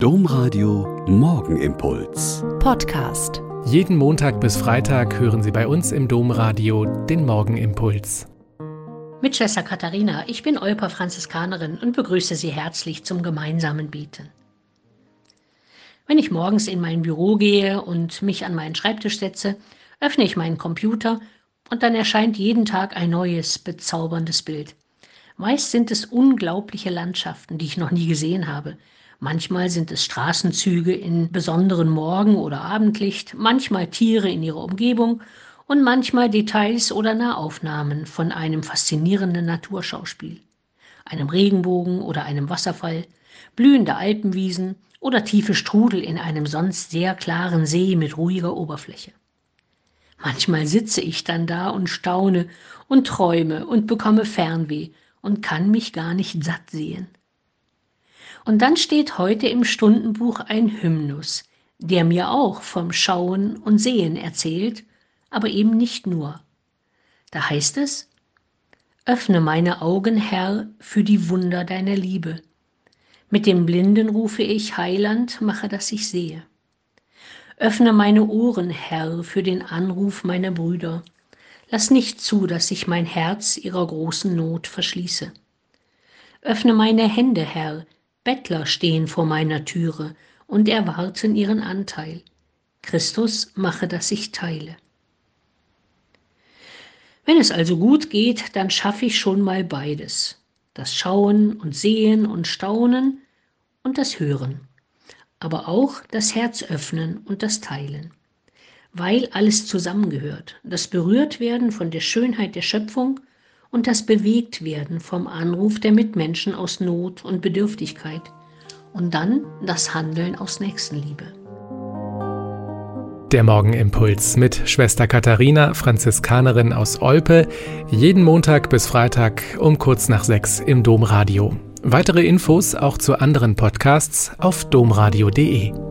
Domradio Morgenimpuls. Podcast. Jeden Montag bis Freitag hören Sie bei uns im Domradio den Morgenimpuls. Mit Schwester Katharina, ich bin Olper Franziskanerin und begrüße Sie herzlich zum gemeinsamen Beten. Wenn ich morgens in mein Büro gehe und mich an meinen Schreibtisch setze, öffne ich meinen Computer und dann erscheint jeden Tag ein neues, bezauberndes Bild. Meist sind es unglaubliche Landschaften, die ich noch nie gesehen habe, Manchmal sind es Straßenzüge in besonderen Morgen- oder Abendlicht, manchmal Tiere in ihrer Umgebung und manchmal Details oder Nahaufnahmen von einem faszinierenden Naturschauspiel, einem Regenbogen oder einem Wasserfall, blühende Alpenwiesen oder tiefe Strudel in einem sonst sehr klaren See mit ruhiger Oberfläche. Manchmal sitze ich dann da und staune und träume und bekomme Fernweh und kann mich gar nicht satt sehen. Und dann steht heute im Stundenbuch ein Hymnus, der mir auch vom Schauen und Sehen erzählt, aber eben nicht nur. Da heißt es, Öffne meine Augen, Herr, für die Wunder deiner Liebe. Mit dem Blinden rufe ich, Heiland, mache, dass ich sehe. Öffne meine Ohren, Herr, für den Anruf meiner Brüder. Lass nicht zu, dass ich mein Herz ihrer großen Not verschließe. Öffne meine Hände, Herr, Bettler stehen vor meiner Türe und erwarten ihren Anteil. Christus mache, dass ich teile. Wenn es also gut geht, dann schaffe ich schon mal beides. Das Schauen und Sehen und Staunen und das Hören. Aber auch das Herz öffnen und das Teilen. Weil alles zusammengehört. Das Berührtwerden von der Schönheit der Schöpfung und das Bewegtwerden vom Anruf der Mitmenschen aus Not und Bedürftigkeit und dann das Handeln aus Nächstenliebe. Der Morgenimpuls mit Schwester Katharina, Franziskanerin aus Olpe, jeden Montag bis Freitag um kurz nach sechs im Domradio. Weitere Infos auch zu anderen Podcasts auf domradio.de.